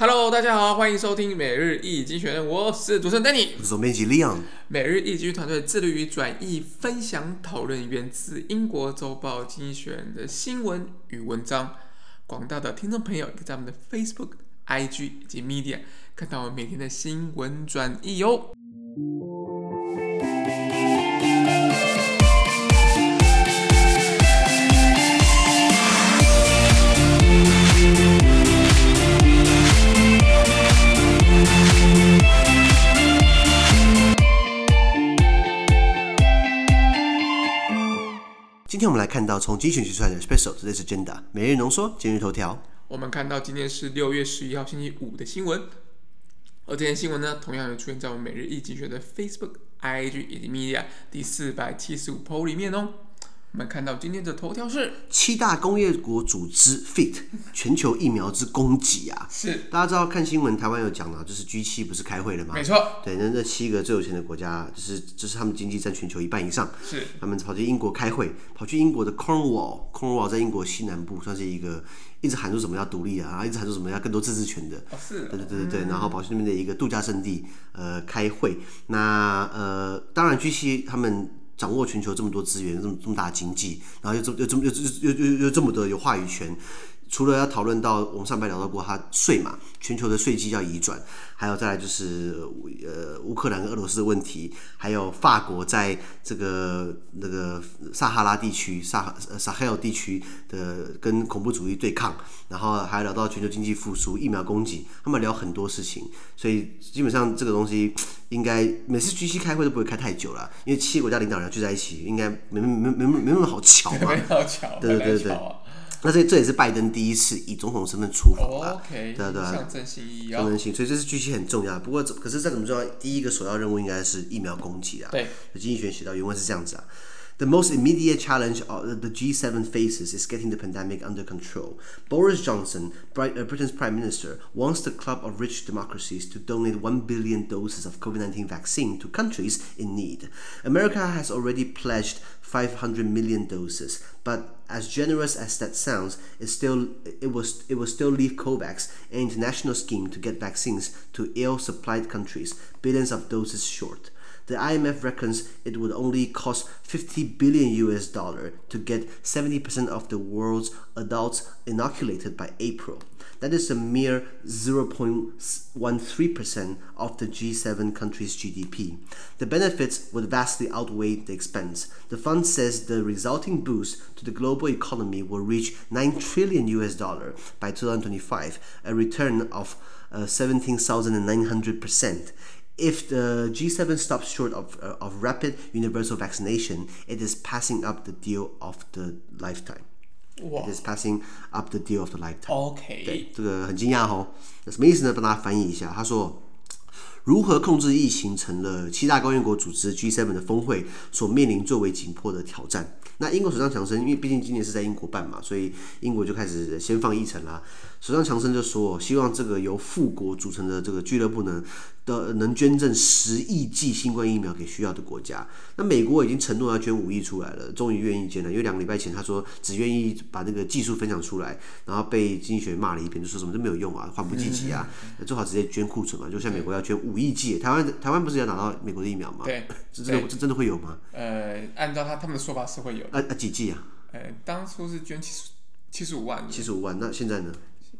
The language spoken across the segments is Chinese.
Hello，大家好，欢迎收听每日易精选，我是主持人 Danny，我是总编辑 Leon。每日易经济团队致力于转译、分享、讨论源自英国周报《经济学人》的新闻与文章。广大的听众朋友可以在我们的 Facebook、IG 以及 Media 看到我们每天的新闻转译哟。今天我们来看到从精选集出来的 Special Today's Agenda 每日浓缩今日头条。我们看到今天是六月十一号星期五的新闻，而这篇新闻呢，同样也出现在我们每日一经济学的 Facebook、IG 以及 Media 第四百七十五 PO 里面哦。我们看到今天的头条是七大工业国组织 FIT 全球疫苗之供给啊，是。大家知道看新闻，台湾有讲到，就是 G 七不是开会了吗？没错，对，那那七个最有钱的国家，就是就是他们经济占全球一半以上，是。他们跑去英国开会，跑去英国的 Cornwall，Cornwall 在英国西南部，算是一个一直喊出什么要独立啊，然后一直喊出什么要更多自治权的，哦是，对对对对对，然后跑去那边的一个度假胜地呃开会，那呃当然 G 七他们。掌握全球这么多资源，这么这么大经济，然后又这么又这么又又又又这么的有话语权。除了要讨论到我们上班聊到过，它税嘛，全球的税基要移转，还有再来就是呃乌克兰跟俄罗斯的问题，还有法国在这个那个撒哈拉地区、撒撒哈尔地区的跟恐怖主义对抗，然后还聊到全球经济复苏、疫苗供给，他们聊很多事情，所以基本上这个东西应该每次 G7 开会都不会开太久了，因为七个国家领导人聚在一起，应该没没没没没那么好巧嘛，没好巧，对对对对。那这这也是拜登第一次以总统身份出访了，对对对，象征性意义，象征性，所以这是具体很重要。不过，可是再怎么重要，第一个首要任务应该是疫苗供给啊。对，经济学写到原文是这样子啊。The most immediate challenge the G7 faces is getting the pandemic under control. Boris Johnson, uh, Britain's prime minister, wants the club of rich democracies to donate 1 billion doses of COVID-19 vaccine to countries in need. America has already pledged 500 million doses, but as generous as that sounds, it still it was it will still leave COVAX, an international scheme to get vaccines to ill-supplied countries, billions of doses short. The IMF reckons it would only cost 50 billion US dollar to get 70% of the world's adults inoculated by April. That is a mere 0.13% of the G7 countries' GDP. The benefits would vastly outweigh the expense. The fund says the resulting boost to the global economy will reach 9 trillion US dollar by 2025, a return of uh, 17,900%. If the G7 stops short of, uh, of rapid universal vaccination, it is passing up the deal of the lifetime. Wow. It is passing up the deal of the lifetime. OK，对，这个很惊讶哦。那什么意思呢？帮大家翻译一下。他说，如何控制疫情成了七大工业国组织 G7 的峰会所面临最为紧迫的挑战。那英国首相强生，因为毕竟今年是在英国办嘛，所以英国就开始先放议程啦。首相强生就说，希望这个由富国组成的这个俱乐部呢，的能捐赠十亿剂新冠疫苗给需要的国家。那美国已经承诺要捐五亿出来了，终于愿意捐了。因为两个礼拜前他说只愿意把那个技术分享出来，然后被经济学骂了一遍，就说什么都没有用啊，缓不济急啊，最好直接捐库存嘛。就像美国要捐五亿剂，台湾台湾不是要拿到美国的疫苗吗？对，这真的这真的会有吗？呃，按照他他们的说法是会有。啊啊几剂啊？呃，当初是捐七十七十五万。七十五万，那现在呢？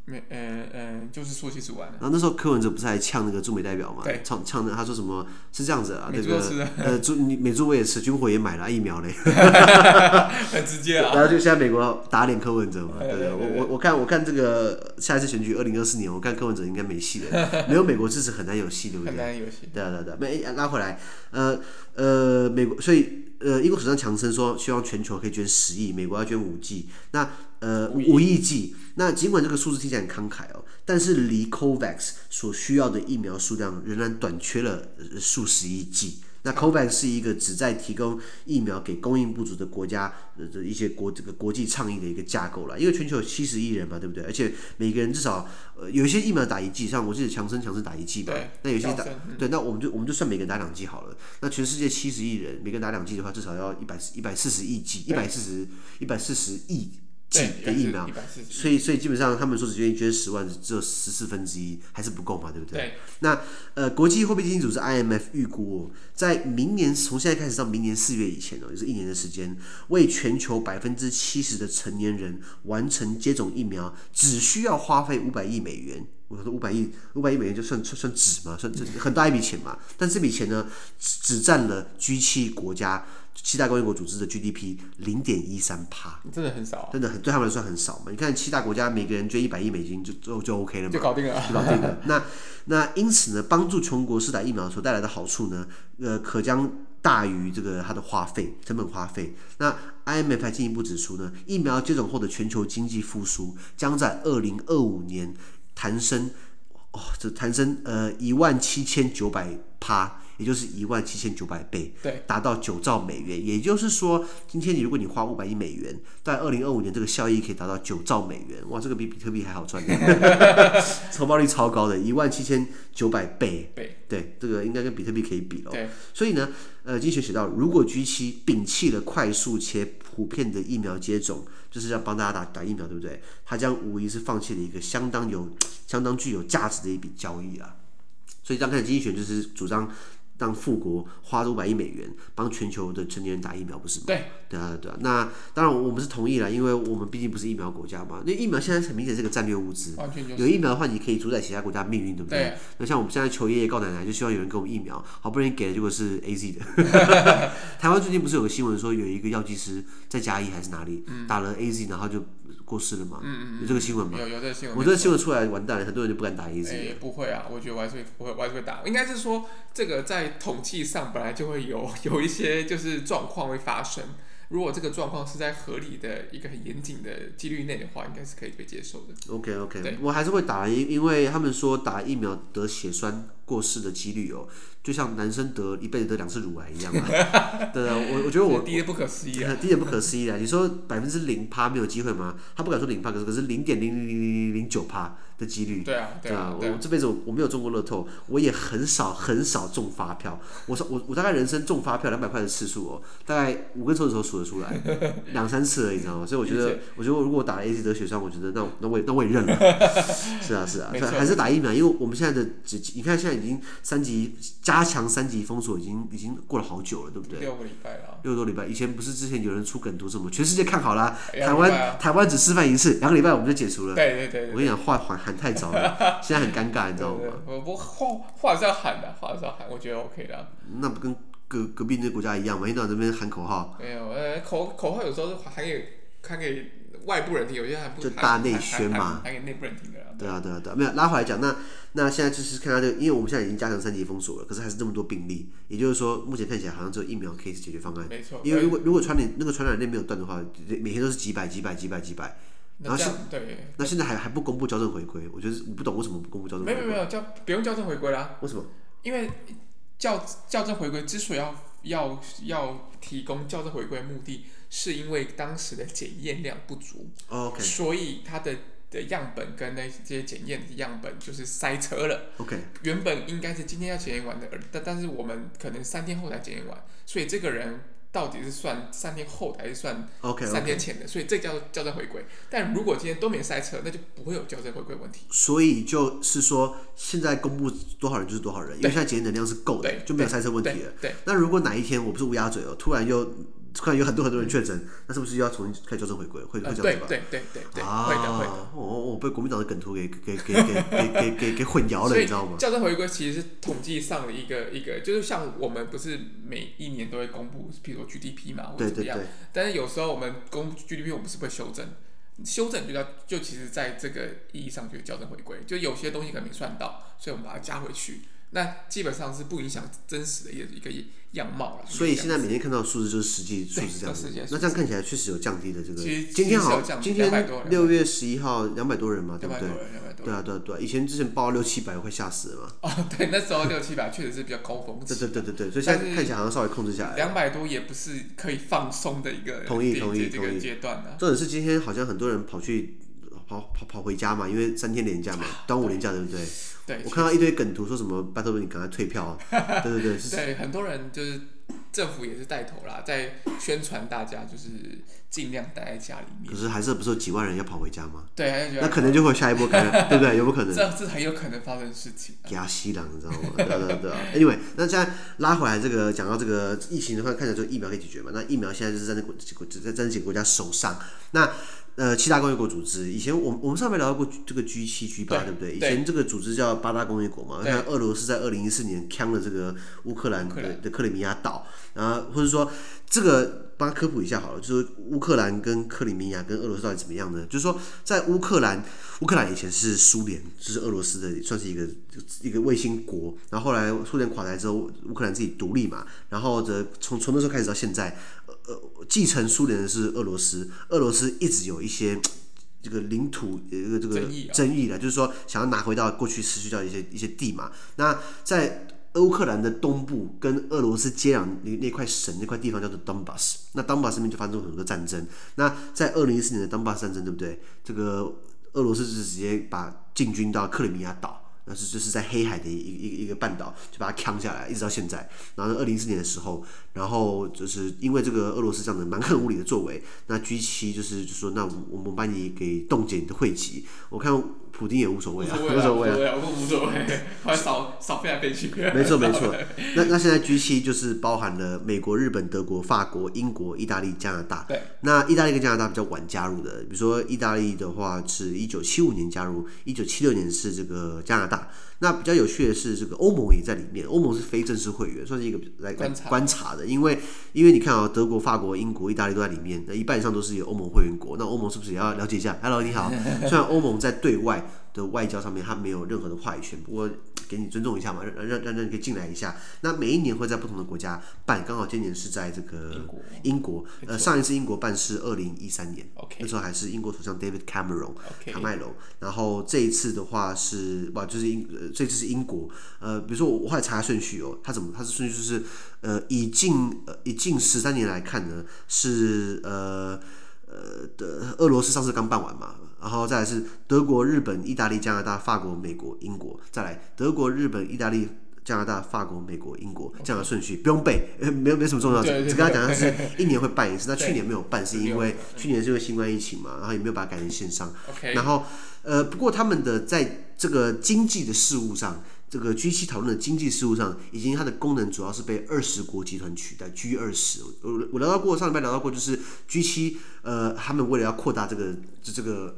没，呃呃，就是说七十万。然后那时候柯文哲不是还呛那个驻美代表嘛？对，呛呛的，他说什么？是这样子啊，那个是呃，驻美驻我也吃，军火也买了疫苗嘞 很直接啊。然后就现在美国打脸柯文哲嘛，对不对？我我我看我看这个下一次选举二零二四年，我看柯文哲应该没戏了，没有美国支持很难有戏，对不对？很难有戏。对啊对啊对啊，没拉回来，呃呃，美国所以呃，英国首相强生说希望全球可以捐十亿，美国要捐五 G，，那呃五亿 G。那尽管这个数字听起来很慷慨哦，但是离 COVAX 所需要的疫苗数量仍然短缺了数十亿剂。那 COVAX 是一个旨在提供疫苗给供应不足的国家的一些国这个国际倡议的一个架构了。因为全球有七十亿人嘛，对不对？而且每个人至少呃有一些疫苗打一剂，像我记得强生强生打一剂嘛，那有些打对，那我们就我们就算每个人打两剂好了。那全世界七十亿人，每个人打两剂的话，至少要一百一百四十亿剂，一百四十一百四十亿。剂的疫苗，所以所以基本上他们说只愿意捐十万，只有十四分之一，还是不够嘛，对不对？对。那呃，国际货币基金组织 IMF 预估哦，在明年从现在开始到明年四月以前哦，就是一年的时间，为全球百分之七十的成年人完成接种疫苗，只需要花费五百亿美元。我说五百亿，五百亿美元就算算算纸嘛，算这很大一笔钱嘛。但这笔钱呢，只占了 G 七国家。七大工业国组织的 GDP 零点一三趴，真的很少，啊，真的很对他们来说很少嘛。你看七大国家每个人捐一百亿美金就就就 OK 了嘛，就搞定了，就搞定了。那那因此呢，帮助穷国施打疫苗所带来的好处呢，呃，可将大于这个它的花费成本花费。那 IMF 还进一步指出呢，疫苗接种后的全球经济复苏将在二零二五年弹升，哦，这弹升呃一万七千九百趴。也就是一万七千九百倍，对，达到九兆美元。也就是说，今天你如果你花五百亿美元，在二零二五年这个效益可以达到九兆美元，哇，这个比比特币还好赚，回报率超高的，一万七千九百倍，对，这个应该跟比特币可以比哦。所以呢，呃，经济学写到，如果 G 七摒弃了快速且普遍的疫苗接种，就是要帮大家打打疫苗，对不对？它将无疑是放弃了一个相当有、相当具有价值的一笔交易啊。所以，刚开始经济学就是主张。让富国花五百亿美元帮全球的成年人打疫苗，不是吗？对，对啊，对啊。那当然，我们是同意了，因为我们毕竟不是疫苗国家嘛。那疫苗现在很明显是个战略物资，有疫苗的话，你可以主宰其他国家命运，对不对？对。那像我们现在求爷爷告奶奶，就希望有人给我们疫苗，好不容易给的结果是 AZ 的。台湾最近不是有个新闻说，有一个药剂师在嘉义还是哪里、嗯、打了 AZ，然后就。过世了吗？嗯嗯有这个新闻吗？有有这个新闻。我这个新闻出来完蛋了，很多人就不敢打 AZ。也不会啊，我觉得我还是会，我还是会打。应该是说，这个在统计上本来就会有有一些就是状况会发生。如果这个状况是在合理的一个很严谨的几率内的话，应该是可以被接受的。OK OK，我还是会打，因因为他们说打疫苗得血栓过世的几率哦。就像男生得一辈子得两次乳癌一样啊，对啊，我我觉得我低的不可思议啊，低的不可思议啊！你说百分之零趴没有机会吗？他不敢说零趴，可是可是零点零零零零零九趴的几率，对啊，对啊，我这辈子我我没有中过乐透，我也很少很少中发票。我说我我大概人生中发票两百块的次数哦，大概五根手指头数得出来，两三次而已，你知道吗？所以我觉得，我觉得如果我打了 AZ 得血栓，我觉得那那我也那我也认了。是 啊是啊，还是打疫苗，因为我们现在的只你看现在已经三级加。强三级封锁已经已经过了好久了，对不对？六个礼拜了。六个多礼拜，以前不是之前有人出梗图什么，全世界看好了，台湾、啊、台湾只示范一次，两个礼拜我们就解除了。对对对，对。我跟你讲，话喊喊太早了，现在很尴尬，你知道吗？我不话话是要喊的，话是要喊，我觉得 OK 的。那不跟隔隔壁那个国家一样吗？一到这边喊口号。没有，呃，口口号有时候是喊给喊给外部人听，有些还不就大内宣嘛，喊给内部人听的。对啊对啊对啊，没有拉回来讲那。那现在就是看到这个，因为我们现在已经加强三级封锁了，可是还是这么多病例，也就是说，目前看起来好像只有疫苗 case 解决方案。没错。因为如果如果传染那个传染链没有断的话，每天都是几百几百几百几百。然后现对。那现在还还不公布校正回归，我觉得我不懂为什么不公布校正回归。没有没有校不用校正回归啦。为什么？因为校校正回归之所以要要要提供校正回归的目的，是因为当时的检验量不足。Oh, OK。所以它的。的样本跟那些检验的样本就是塞车了。OK，原本应该是今天要检验完的，但但是我们可能三天后才检验完，所以这个人到底是算三天后还是算三天前的？所以这叫校正回归。但如果今天都没塞车，那就不会有校正回归问题。所以就是说，现在公布多少人就是多少人，因为现在检验能量是够的，就没有塞车问题了。对。那如果哪一天我不是乌鸦嘴哦，突然又。突然有很多很多人确诊，那是不是又要重新开始校正回归？会会这样子吧？对对对对啊，会的会的。我我被国民党的梗图给给给给给给给给混淆了，你知道吗？校正回归其实是统计上的一个一个，就是像我们不是每一年都会公布，比如说 GDP 嘛，或者怎么样。但是有时候我们公布 GDP，我们是会修正，修正就叫就其实在这个意义上就是校正回归，就有些东西可能没算到，所以我们把它加回去。那基本上是不影响真实的一个一个样貌了。所以现在每天看到数字就是实际数字这样子。那这样看起来确实有降低的这个。今天好，今天六月十一号两百多人嘛，对不对？对啊，对啊，对啊。以前之前报六七百会吓死了嘛。哦，对，那时候六七百确实是比较高峰。对对对对对，所以现在看起来好像稍微控制下来。两百多也不是可以放松的一个。同意同意同意。阶段呢。重点是今天好像很多人跑去跑跑跑回家嘛，因为三天连假嘛，端午连假对不对？对，我看到一堆梗图，说什么拜托你赶快退票啊！对对对，对，很多人就是政府也是带头啦，在宣传大家就是尽量待在家里面。可是还是不是有几万人要跑回家吗？对，还是那可能就会下一波感染，对不对？有没有可能？这这很有可能发生的事情。亚西郎，你知道吗？对对对。Anyway，那现在拉回来这个，讲到这个疫情的话，看起来就疫苗可以解决嘛？那疫苗现在就是在那国在在这几个国家手上。那呃，七大工业国组织，以前我们我们上面聊到过这个 G 七 G 八，对不对？以前这个组织叫八大工业国嘛。看俄罗斯在二零一四年抢了这个乌克兰的的克里米亚岛，然后或者说这个帮他科普一下好了，就是乌克兰跟克里米亚跟俄罗斯到底怎么样呢？就是说在乌克兰，乌克兰以前是苏联，就是俄罗斯的算是一个一个卫星国，然后后来苏联垮台之后，乌克兰自己独立嘛，然后这从从那时候开始到现在。呃，继承苏联的是俄罗斯，俄罗斯一直有一些这个领土一个这个争议的，啊、就是说想要拿回到过去失去掉一些一些地嘛。那在乌克兰的东部跟俄罗斯接壤那那块省那块地方叫做 Donbas，那 Donbas 上面就发生很多战争。那在二零一四年的 Donbas 战争，对不对？这个俄罗斯是直接把进军到克里米亚岛。那是就是在黑海的一一一个半岛，就把它扛下来，一直到现在。然后二零一四年的时候，然后就是因为这个俄罗斯这样的蛮横无理的作为，那 G 七就是就说，那我们把你给冻结你的汇集。我看。普丁也无所谓啊，无所谓啊，无所谓，还少少飞来飞去。没错没错，那那现在 G 七就是包含了美国、日本、德国、法国、英国、意大利、加拿大。对。那意大利跟加拿大比较晚加入的，比如说意大利的话是一九七五年加入，一九七六年是这个加拿大。那比较有趣的是，这个欧盟也在里面，欧盟是非正式会员，算是一个来观察，观察的，因为因为你看啊、哦，德国、法国、英国、意大利都在里面，那一半以上都是有欧盟会员国，那欧盟是不是也要了解一下？Hello，你好。虽然欧盟在对外。的外交上面，它没有任何的话语权，不过给你尊重一下嘛，让让让让你可以进来一下。那每一年会在不同的国家办，刚好今年是在这个英国，英国呃，上一次英国办是二零一三年，Okay. 那时候还是英国首相 David Cameron 卡麦隆。然后这一次的话是哇，就是英，呃，这次是英国。呃，比如说我我后来查顺序哦，他怎么他是顺序就是呃，以近呃以近十三年来看呢，是呃呃的俄罗斯上次刚办完嘛。然后再来是德国、日本、意大利、加拿大、法国、美国、英国。再来德国、日本、意大利、加拿大、法国、美国、英国这样的顺序.不用背，没有没什么重要的。只跟他讲的是一年会办一次。那去年没有办，是因为去年是因为新冠疫情嘛，然后也没有把它改成线上。Okay. 然后呃，不过他们的在这个经济的事务上。这个 G 七讨论的经济事务上，已经它的功能主要是被二十国集团取代。G 二十，我我聊到过，上礼拜聊到过，就是 G 七，呃，他们为了要扩大这个就这个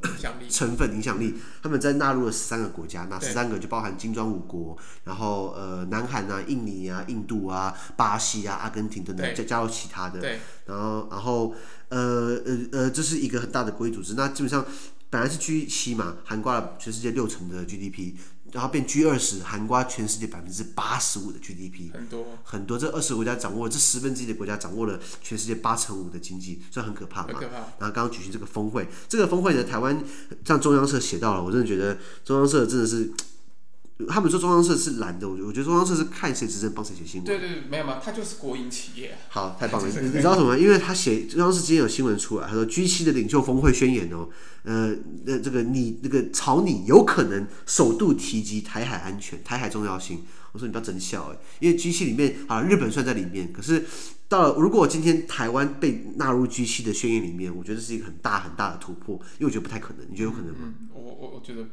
成分影响力，他们在纳入了十三个国家，那十三个就包含金砖五国，然后呃，南韩啊、印尼啊、印度啊、巴西啊、阿根廷等等，再加入其他的，然后然后呃呃呃，这是一个很大的国际组织。那基本上本来是 G 七嘛，涵盖了全世界六成的 GDP。然后变 G 二十，涵盖全世界百分之八十五的 GDP，很多很多。这二十个国家掌握了，这十分之一的国家掌握了全世界八成五的经济，这很可怕嘛。然后刚刚举行这个峰会，这个峰会呢，台湾像中央社写到了，我真的觉得中央社真的是。他们说中央社是蓝的，我觉我觉得中央社是看谁执政帮谁写新闻。对对对，没有嘛，他就是国营企业。好，太棒了！你知道什么？因为他写中央社今天有新闻出来，他说 G 七的领袖峰会宣言哦，呃，那这个你那个草拟有可能首度提及台海安全、台海重要性。我说你不要真笑哎，因为 G 七里面啊，日本算在里面，可是到了如果今天台湾被纳入 G 七的宣言里面，我觉得这是一个很大很大的突破，因为我觉得不太可能，你觉得有可能吗？嗯，我我我觉得。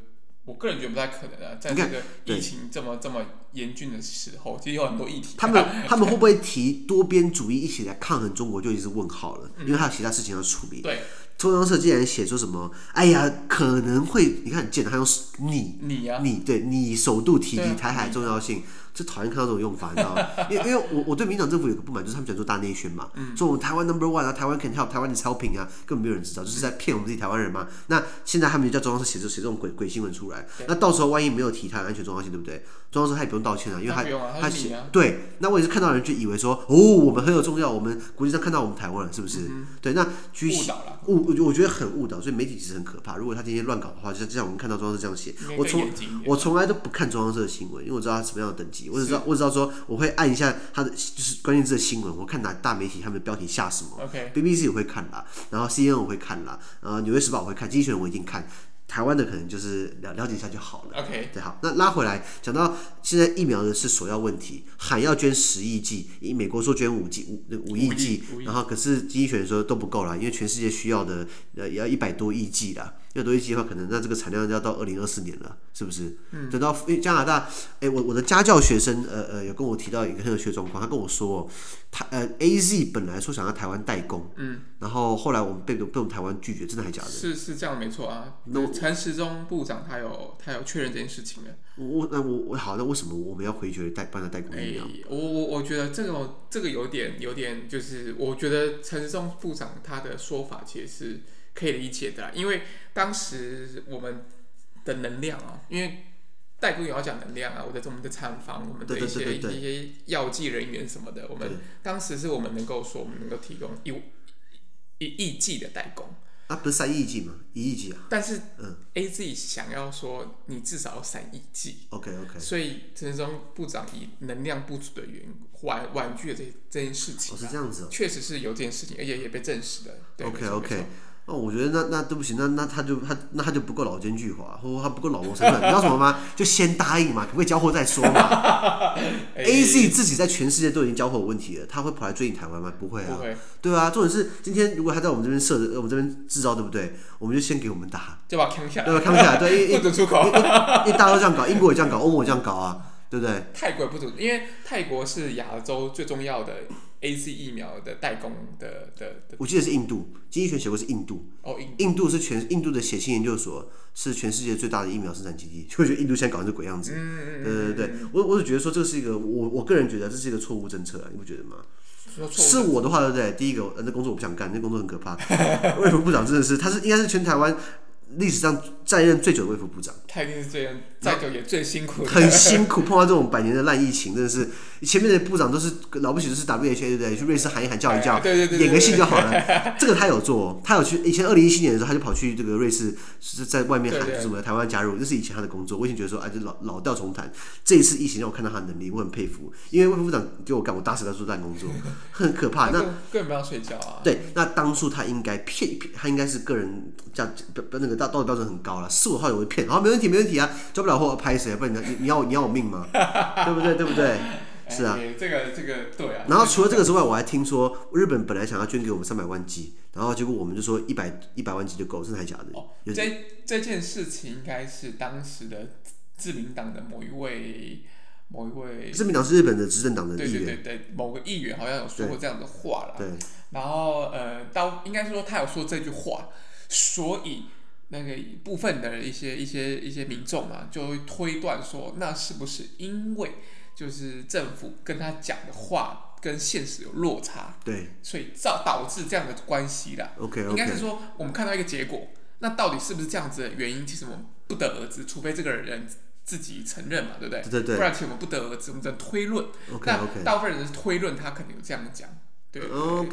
我个人觉得不太可能啊，在这个疫情这么这么严峻的时候，其实有很多议题。他们他们会不会提多边主义一起来抗衡中国，就已经是问号了，因为还有其他事情要处理。对，中央社竟然写说什么？哎呀，可能会，你看很贱，他用你你呀，你对你首度提及台海重要性。就讨厌看到这种用法，你知道吗？因为因为我我对民党政府有个不满，就是他们喜欢做大内宣嘛，说我们台湾 number one 啊，台湾 can help，台湾 is helping 啊，根本没有人知道，就是在骗我们自己台湾人嘛。那现在他们就叫中央社写这写这种鬼鬼新闻出来，那到时候万一没有提台湾安全重要性，对不对？中央社他也不用道歉啊，因为他他写对，那我也是看到人就以为说哦，我们很有重要，我们国际上看到我们台湾了，是不是？对，那误导了，误我觉得很误导，所以媒体其实很可怕。如果他今天乱搞的话，就像就像我们看到中央社这样写，我从我从来都不看中央社的新闻，因为我知道他什么样的等级，我只知道我只知道说。我会按一下它的就是关键字的新闻，我看哪大媒体他们的标题下什么。OK，BBC. 我会看啦，然后 CNN 我会看啦，然后纽约时报我会看，经济学人我一定看。台湾的可能就是了了解一下就好了。OK，对，好，那拉回来讲到现在疫苗的是首要问题，喊要捐十亿剂，以美国说捐五剂五五亿剂，然后可是经济学人说都不够了，因为全世界需要的呃也要一百多亿剂了。要多一剂的话，可能那这个产量要到二零二四年了，是不是？嗯。等到加拿大，哎，我我的家教学生，呃呃，有跟我提到一个很有趣的状况，他跟我说，台呃 A Z 本来说想要台湾代工，嗯，然后后来我们被被我们台湾拒绝，真的还假的？是是这样没错啊。那陈时中部长他有他有确认这件事情的。我那我我好，那为什么我们要回绝代帮他代工疫苗？我我我觉得这个这个有点有点就是，我觉得陈时中部长他的说法其实是。可以理解的啦，因为当时我们的能量啊，因为代工也要讲能量啊，我的我们的厂房，我们的一些一些药剂人员什么的，我们当时是我们能够说，我们能够提供一一亿剂的代工啊，不是三亿剂吗？一亿剂啊。但是，嗯，A Z 想要说你至少要三亿剂，OK OK。所以陈时中部长以能量不足的原因婉婉拒了这这件事情，哦，是这样子哦，确实是有这件事情，而且也被证实的。OK OK。哦，我觉得那那对不起，那那他就他那他就不够老奸巨猾，或者他不够老谋深算。你知道什么吗？就先答应嘛，可不可以交货再说嘛？A Z 自己在全世界都已经交货有问题了，他会跑来追你台湾吗？不会啊，会对啊。重点是今天如果他在我们这边设，我们这边制造，对不对？我们就先给我们打，就把它扛下来，对吧？扛下来，对，不准出口。一大都这样搞，英国也这样搞，欧盟也这样搞啊，对不对？泰国也不准，因为泰国是亚洲最重要的。A Z 疫苗的代工的的，的我记得是印度，经济学写过是印度。哦，印印度是全印度的血清研究所，是全世界最大的疫苗生产基地。就觉得印度现在搞成这鬼样子。嗯嗯对对对，我我只觉得说这是一个，我我个人觉得这是一个错误政策啊，你不觉得吗？是我的话，对不对？第一个，那工作我不想干，那工作很可怕。卫福部长真的是，他是应该是全台湾。历史上在任最久的卫福部长，他一定是最再久也最辛苦，很辛苦，碰到这种百年的烂疫情，真的是前面的部长都是了不起，就是 WHO 对不对？去瑞士喊一喊，叫一叫，演个戏就好了。这个他有做，他有去。以前二零一七年的时候，他就跑去这个瑞士，是在外面喊什么台湾加入，这是以前他的工作。我已经觉得说，哎，这老老调重弹。这一次疫情让我看到他的能力，我很佩服。因为卫福部长给我干，我打死他做烂工作，很可怕。那根本不要睡觉啊。对，那当初他应该骗一骗，他应该是个人叫不不那个。道道德标准很高了，四五号也会骗，好，没问题，没问题啊，交不了货拍谁？不然你你你要你要我命吗？对不对？对不对？是啊，欸、这个这个对啊。然后除了这个之外，我还听说日本本来想要捐给我们三百万剂，然后结果我们就说一百一百万剂就够，真的还假的？哦，这这件事情应该是当时的自民党的某一位某一位，自民党是日本的执政党的议员，对对对对，某个议员好像有说过这样的话了。对，然后呃，到应该是说他有说这句话，所以。那个部分的一些一些一些民众嘛，就会推断说，那是不是因为就是政府跟他讲的话跟现实有落差，对，所以造导致这样的关系啦。OK，, okay. 应该是说我们看到一个结果，那到底是不是这样子的原因，其实我们不得而知，除非这个人自己承认嘛，对不对？对对对，不然其实我们不得而知，我们只能推论。OK OK，那大部分人是推论，他可能有这样讲。对，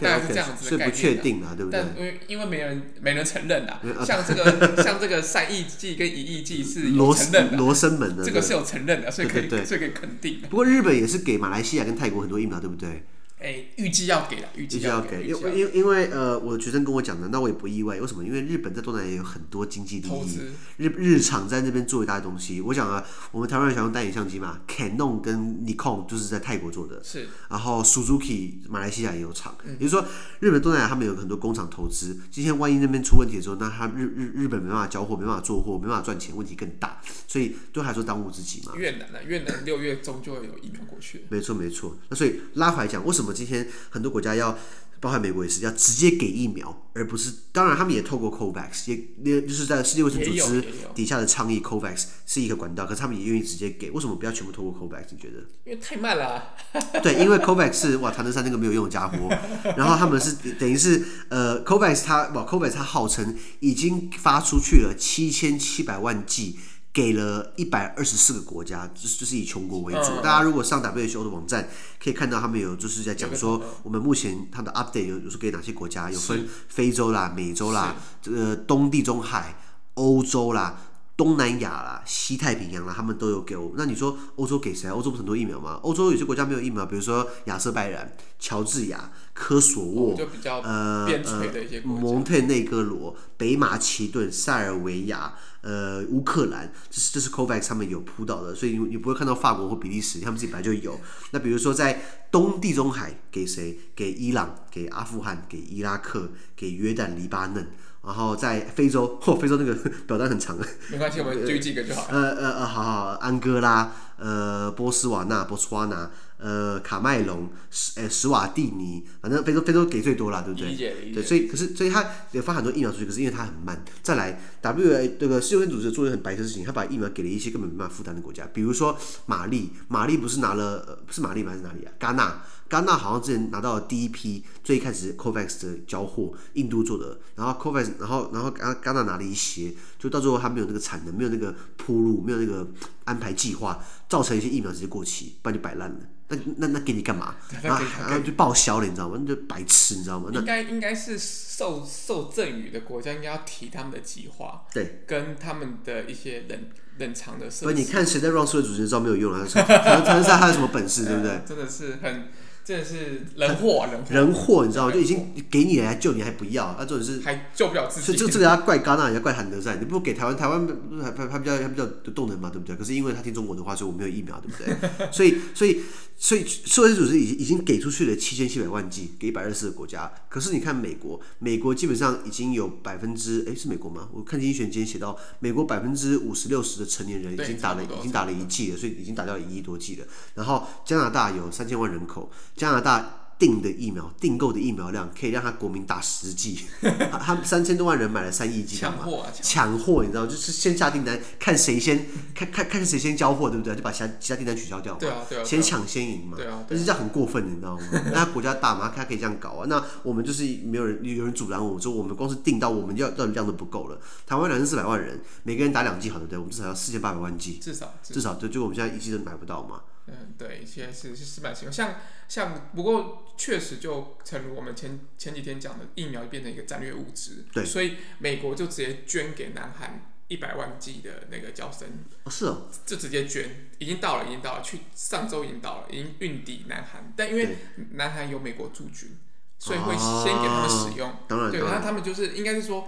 大概是这样子的概念。不确定啊，对不对？但因为因为没人没人承认啊，像这个像这个善意剂跟一亿剂是有承认的，罗生门的，这个是有承认的，所以可以所以可以肯定。不过日本也是给马来西亚跟泰国很多疫苗，对不对？哎，预计要给了，预计要给，因为因因为呃，我的学生跟我讲的，那我也不意外。为什么？因为日本在东南亚也有很多经济利益，日日常在那边做一大堆东西。我讲啊，我们台湾人想用单眼相机嘛，Canon 跟 Nikon 就是在泰国做的，是。然后 Suzuki 马来西亚也有厂，也就是说，日本东南亚他们有很多工厂投资。今天万一那边出问题的时候，那他日日日本没办法交货，没办法做货，没办法赚钱，问题更大。所以对他来说当务之急嘛。越南呢？越南六月中就会有疫苗过去。没错没错。那所以拉回来讲，为什么今天很多国家要，包含美国也是要直接给疫苗，而不是当然他们也透过 COVAX，也也就是在世界卫生组织底下的倡议 COVAX 是一个管道，可是他们也愿意直接给，为什么不要全部透过 COVAX？你觉得？因为太慢了啊。对，因为 COVAX 是哇，唐德山那个没有用的家伙，然后他们是等于是呃 COVAX 它哇 COVAX 它号称已经发出去了七千七百万剂。给了一百二十四个国家，就是就是以穷国为主。嗯、大家如果上 WHO 的网站，可以看到他们有就是在讲说，我们目前它的 update 有有是给哪些国家，有分非洲啦、美洲啦、这个东地中海、欧洲啦、东南亚啦、西太平洋啦，他们都有给我。那你说欧洲给谁啊？欧洲不是很多疫苗吗？欧洲有些国家没有疫苗，比如说亚塞拜然、乔治亚、科索沃，就比较呃边陲的一些国家，蒙特内哥罗、北马其顿、塞尔维亚、呃乌克兰，这是这是 COVAX 上面有铺到的，所以你你不会看到法国或比利时，他们自己本来就有。那比如说在东地中海给谁？给伊朗、给阿富汗、给伊拉克、给约旦、黎巴嫩。然后在非洲，嚯、哦，非洲那个 表单很长。没关系，我们举几个就好。呃呃呃，好好，安哥拉，呃，波斯瓦纳、波斯瓦纳，呃，卡麦隆，史呃史瓦蒂尼，反正非洲非洲给最多了，对不对？理解理解。对，所以可是所以他也发很多疫苗出去，可是因为它很慢。再来，W 这个世界卫生组织做了很白痴的事情，他把疫苗给了一些根本没办法负担的国家，比如说马利，马利不是拿了，呃，不是马利吗？还是哪里啊？戛纳。戛纳好像之前拿到了第一批最开始 COVAX 的交货，印度做的，然后 COVAX，然后然后戛戛纳拿了一些，就到最后他没有那个产能，没有那个铺路，没有那个安排计划，造成一些疫苗直接过期，不然就摆烂了。那那那给你干嘛？然后然后就报销了，你知道吗？那就白痴，你知道吗？那应该应该是受受赠予的国家应该要提他们的计划，对，跟他们的一些冷冷藏的设施。不，你看谁在 run 世卫组织，知道没有用啊，他说他说他有什么本事，对不对？真的是很。真的是人祸、啊，人祸，人祸，你知道吗？就已经给你了，还救你还不要，那这种是还救不了自己。所以这这个要怪戛纳，也要怪韩德赛。你不给台湾，台湾还还还比较还比较有动能嘛，对不对？可是因为他听中国的话，所以我没有疫苗，对不对？所以所以所以世卫组织已经已经给出去了七千七百万剂给一百二十四个国家。可是你看美国，美国基本上已经有百分之哎是美国吗？我看经济学今天写到，美国百分之五十六十的成年人已经打了已经打了一剂了，所以已经打掉一亿多剂了。然后加拿大有三千万人口，加拿大。订的疫苗，订购的疫苗量可以让他国民打十剂，他们三千多万人买了三亿剂，抢货啊！抢货，你知道，就是先下订单，看谁先，看看看谁先交货，对不对？就把其他其他订单取消掉嘛。对啊，对啊。先抢先赢嘛。对啊。但是这样很过分，你知道吗？那国家大嘛，他可以这样搞啊。那我们就是没有人，有人阻拦我们，说我们光是订到我们要要的量都不够了。台湾两千四百万人，每个人打两剂，好对不对？我们至少要四千八百万剂。至少。至少，就就我们现在一剂都买不到嘛。嗯，对，一些是是失败情况，像像不过确实就诚如我们前前几天讲的，疫苗变成一个战略物资，对，所以美国就直接捐给南韩一百万剂的那个胶生，哦，是哦，就直接捐，已经到了，已经到了，去上周已经到了，已经运抵南韩，但因为南韩有美国驻军，所以会先给他们使用，当然，对，然后他们就是应该是说。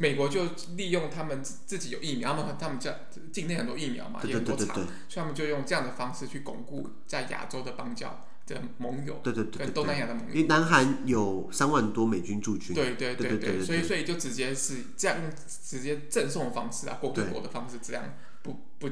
美国就利用他们自己有疫苗，他们他们叫境内很多疫苗嘛，也很多厂，所以他们就用这样的方式去巩固在亚洲的邦交的盟友，对对对，跟东南亚的盟友。因为南韩有三万多美军驻军，对对对对，所以所以就直接是这样用直接赠送的方式啊，国对国的方式这样不不。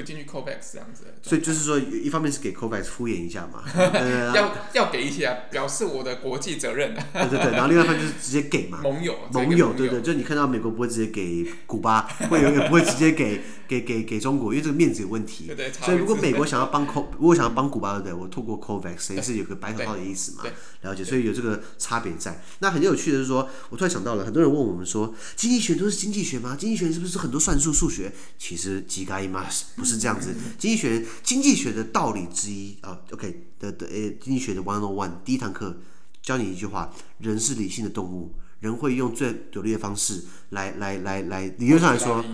不进去 COVAX 这样子，所以就是说，一方面是给 COVAX 敷衍一下嘛，要要给一些，表示我的国际责任。对对对，然后另外一方面就是直接给嘛，盟友，盟友，对对，就你看到美国不会直接给古巴，会有也不会直接给给给给中国，因为这个面子有问题。对对。所以如果美国想要帮 CO，如果想要帮古巴，对不对？我透过 COVAX 也是有个白头号的意思嘛，了解。所以有这个差别在。那很有趣的是说，我突然想到了，很多人问我们说，经济学都是经济学吗？经济学是不是很多算术数学？其实几概一码不是这样子。经济学，经济学的道理之一啊，OK 的的诶，经济学的 One on One 第一堂课教你一句话：人是理性的动物，人会用最有利的方式来来来来，理论上来说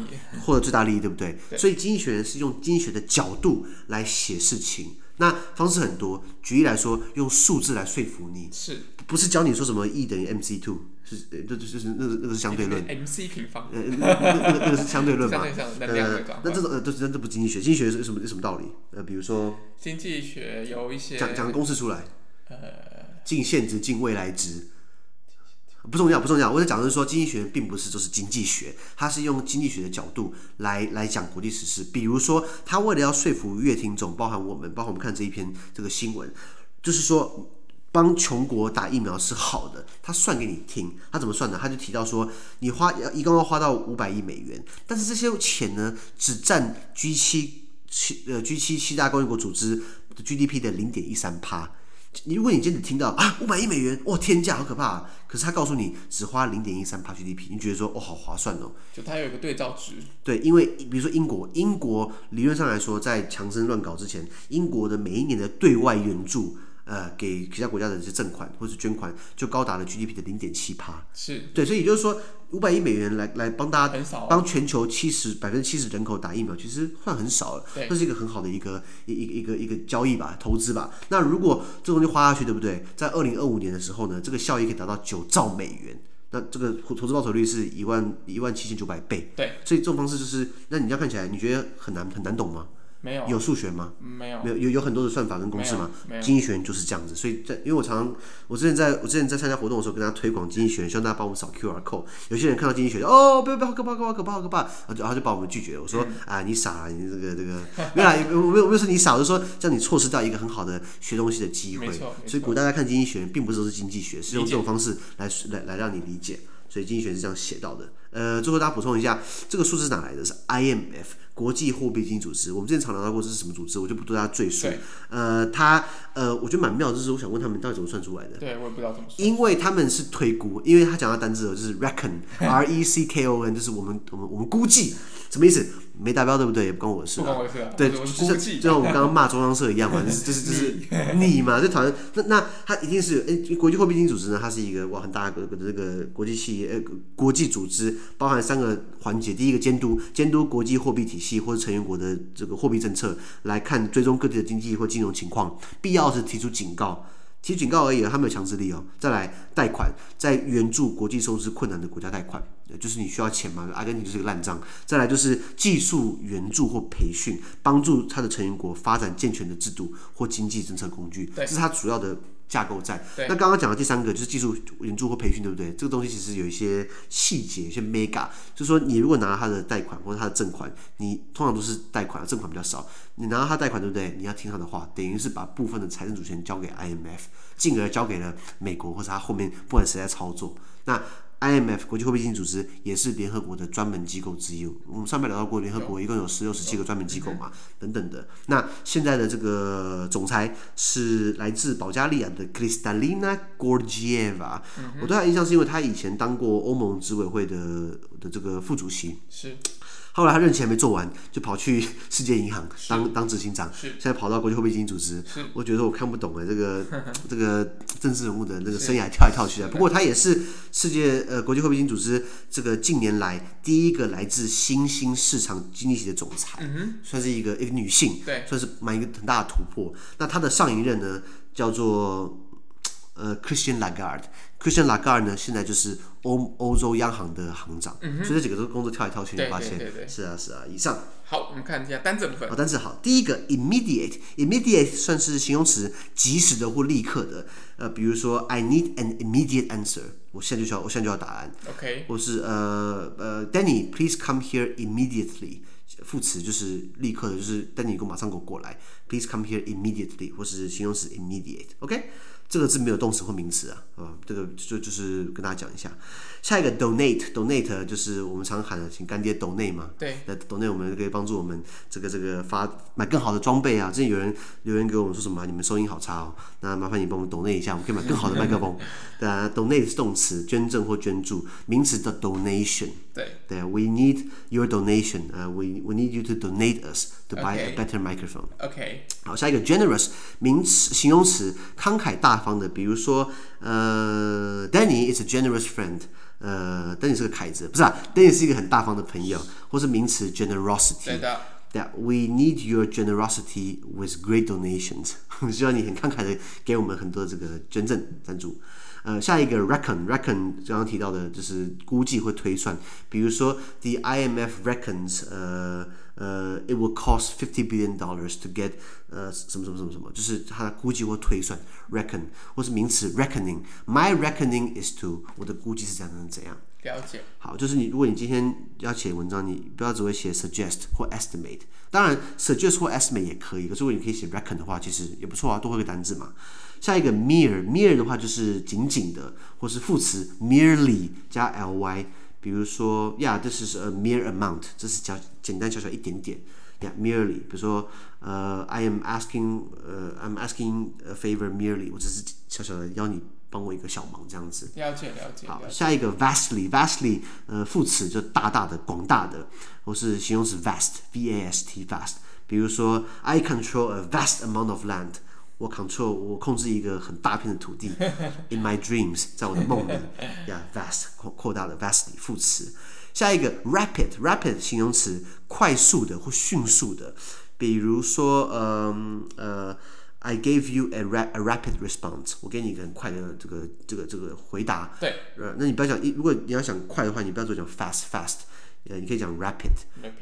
获得最大利益，对不对？对，所以经济学人是用经济学的角度来写事情，那方式很多。举例来说，用数字来说服你，是不是教你说什么 E 等于 MC two？是，这就就是那个那个是相对论，MC 平方，呃，那那那那个是相对论嘛？呃，那这种呃，都是这不经济学，经济学是什么是什么道理？呃，比如说经济学有一些讲讲个公式出来，呃，净现值净未来值，不重要不重要。我在讲的是说，经济学并不是就是经济学，它是用经济学的角度来来讲国际时事。比如说，他为了要说服乐听总，包含我们，包含我们看这一篇这个新闻，就是说。帮穷国打疫苗是好的，他算给你听，他怎么算的？他就提到说，你花一共要花到五百亿美元，但是这些钱呢，只占 G 七七呃 G 七七大工业国组织的 GDP 的零点一三趴。你如果你今天听到啊五百亿美元，哇天价，好可怕啊！可是他告诉你只花零点一三趴 GDP，你觉得说哦好划算哦？就他有一个对照值。对，因为比如说英国，英国理论上来说，在强生乱搞之前，英国的每一年的对外援助。呃，给其他国家的这些赠款或是捐款，就高达了 GDP 的零点七趴。是对，所以也就是说，五百亿美元来来帮大家帮全球七十百分之七十人口打疫苗，其实算很少了。对这是一个很好的一个一一个一个一个交易吧，投资吧。那如果这东西花下去，对不对？在二零二五年的时候呢，这个效益可以达到九兆美元。那这个投投资报酬率是一万一万七千九百倍。对，所以这种方式就是，那你这样看起来，你觉得很难很难懂吗？没有有数学吗？没有没有有有很多的算法跟公式吗？经济学就是这样子，所以在因为我常常我之前在我之前在参加活动的时候，跟大家推广经济学人，希望大家帮我们扫 QR code。有些人看到经济学人，哦，不要不要，可怕可怕可怕可怕，然后就然后就把我们拒绝了。我说、嗯、啊，你傻了，你这个这个 没有啦，没有没有没有说你傻，我就说让你错失掉一个很好的学东西的机会。所以鼓励大家看经济学，并不是都是经济学，是用这种方式来来来让你理解。所以经济学是这样写到的。呃，最后大家补充一下，这个数字是哪来的？是 IMF 国际货币基金组织。我们之前常聊到过这是什么组织，我就不对大家赘述。呃，他呃，我觉得蛮妙，就是我想问他们到底怎么算出来的？对，我也不知道怎么算。因为他们是推估，因为他讲到单字就是 reckon，R E C K O N，就是我们我们我们估计，什么意思？没达标对不对？也不关我的事、啊。不关我的事、啊。对，就像就像我们刚刚骂中央社一样嘛，就是就是就是你嘛，就讨厌。那那他一定是诶，国际货币基金组织呢？它是一个哇很大的这个国际企业呃国际组织，包含三个环节。第一个监督监督国际货币体系或者成员国的这个货币政策，来看追踪各地的经济或金融情况，必要时提出警告。提警告而已，他没有强制力哦。再来贷款，在援助国际收支困难的国家贷款，就是你需要钱嘛。阿根廷就是个烂账。再来就是技术援助或培训，帮助他的成员国发展健全的制度或经济政策工具，这是他主要的架构在。那刚刚讲的第三个就是技术援助或培训，对不对？这个东西其实有一些细节，一些 mega，就是说你如果拿他的贷款或者他的赠款，你通常都是贷款，赠款比较少。你拿到他贷款，对不对？你要听他的话，等于是把部分的财政主权交给 IMF，进而交给了美国或者他后面不管谁在操作。那 IMF 国际货币基金组织也是联合国的专门机构之一。我们上面聊到过，联合国一共有十六、十七个专门机构嘛，等等的。那现在的这个总裁是来自保加利亚的 Kristalina Georgieva。我对他印象是因为他以前当过欧盟执委会的的这个副主席。是。后来他任期还没做完，就跑去 世界银行当当执行长，现在跑到国际货币基金组织。我觉得我看不懂哎，这个 这个政治人物的那个生涯跳来跳去的。不过他也是世界呃国际货币基金组织这个近年来第一个来自新兴市场经济体的总裁，嗯、算是一个一个女性，算是蛮一个很大的突破。那他的上一任呢，叫做呃 Christian Lagarde。Christian Lagarde 呢，现在就是欧欧洲央行的行长，嗯、所以这几个都工作跳来跳去，你发现？对对对，是啊是啊。以上好，我们看一下单字部分。好，单字好。第一个 immediate，immediate 算是形容词，及时的或立刻的。呃，比如说 I need an immediate answer，我现在就需要，我现在就要答案。OK。或是呃呃，Danny，please come here immediately。副词就是立刻的，就是 Danny，给我马上给我过来。Please come here immediately，或是形容词 immediate。OK。这个字没有动词或名词啊，啊，这个就就是跟大家讲一下。下一个 donate，donate 就是我们常喊的，请干爹 donate 嘛。对。那 donate 我们可以帮助我们这个这个发买更好的装备啊。之前有人留言给我们说什么、啊？你们收音好差哦，那麻烦你帮我们 donate 一下，我们可以买更好的麦克风。对啊，donate 是动词，捐赠或捐助，名词的 donation。对。对，We need your donation，呃、uh,，we we need you to donate us to buy a better microphone。OK。好，下一个 generous 名词形容词，慷慨大方的，比如说呃，Danny is a generous friend。呃，Danny 是个凯子，不是啊，Danny 是一个很大方的朋友，或是名词 generosity。对的。Yeah, we need your generosity with great donations。希望你很慷慨的给我们很多这个捐赠赞助。 呃，下一个 reckon，reckon 刚刚提到的就是估计或推算，比如说 the IMF reckons，呃呃，it will cost fifty billion dollars to get，呃，什么什么什么什么，就是它估计或推算 reckon，或是名词 reckoning，my reckoning is to，我的估计是怎样怎样怎样。了解。好，就是你如果你今天要写文章，你不要只会写 suggest 或 estimate，当然 suggest 或 estimate 也可以，可是如果你可以写 reckon 的话，其实也不错啊，多会个单字嘛。下一个 mere，mere 的话就是仅仅的，或是副词 merely 加 ly，比如说，Yeah, this is a mere amount，这是小简单小小一点点、yeah,，merely，比如说呃、uh,，I am asking，呃、uh,，I'm asking a favor merely，我只是小小的要你帮我一个小忙这样子。了解了解。好，下一个 vastly，vastly，呃，副词就大大的、广大的，或是形容词 vast，v a s t vast，比如说 I control a vast amount of land。我 control 我控制一个很大片的土地，in my dreams，在我的梦里呀、yeah,，vast 扩扩大的 vastly 副词。下一个 rapid，rapid 形容词，快速的或迅速的。比如说，嗯呃，I gave you a rap a rapid response，我给你一个很快的这个这个这个回答。对，呃，那你不要讲，如果你要想快的话，你不要做讲 fast fast，呃，你可以讲 rapid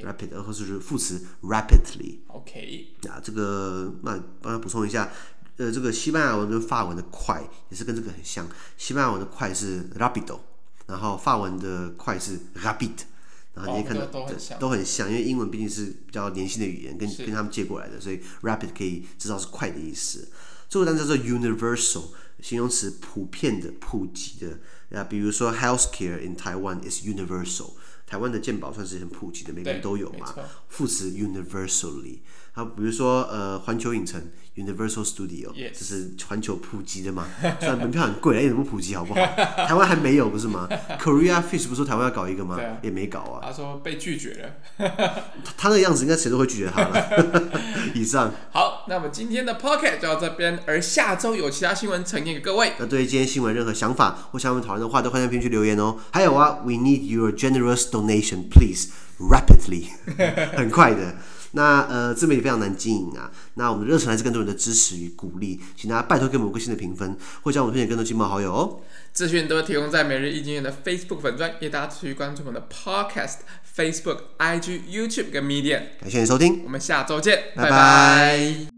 rapid，然后是副词 rapidly。OK，啊，这个那帮他补充一下，呃，这个西班牙文跟法文的快也是跟这个很像，西班牙文的快是 rapido。然后法文的快是 rapid，然后你也看到、哦、都，很像，都很像，因为英文毕竟是比较连续的语言，跟跟他们借过来的，所以 rapid 可以知道是快的意思。这个单词叫做 universal，形容词普遍的、普及的啊，比如说 healthcare in Taiwan is universal，台湾的健保算是很普及的，每个人都有嘛。副词 universally。好，比如说呃，环球影城 Universal Studio，这.是环球普及的嘛？虽然门票很贵，哎，怎么普及好不好？台湾还没有不是吗？Korea Fish 不是说台湾要搞一个吗？啊、也没搞啊。他说被拒绝了。他那个样子，应该谁都会拒绝他了。以上。好，那么今天的 Pocket 就到这边，而下周有其他新闻呈现给各位。那对于今天新闻任何想法或想我们讨论的话，都欢迎在评论区留言哦。还有啊，We need your generous donation, please, rapidly，很快的。那呃，自媒体非常难经营啊。那我们的热忱来自更多人的支持与鼓励，请大家拜托给我们五颗星的评分，或将我们推荐更多亲朋好友哦。资讯都会提供在每日易经院的 Facebook 粉专，也大家持续关注我们的 Podcast、Facebook、IG、YouTube 跟 Medium。感谢你收听，我们下周见，拜拜。拜拜。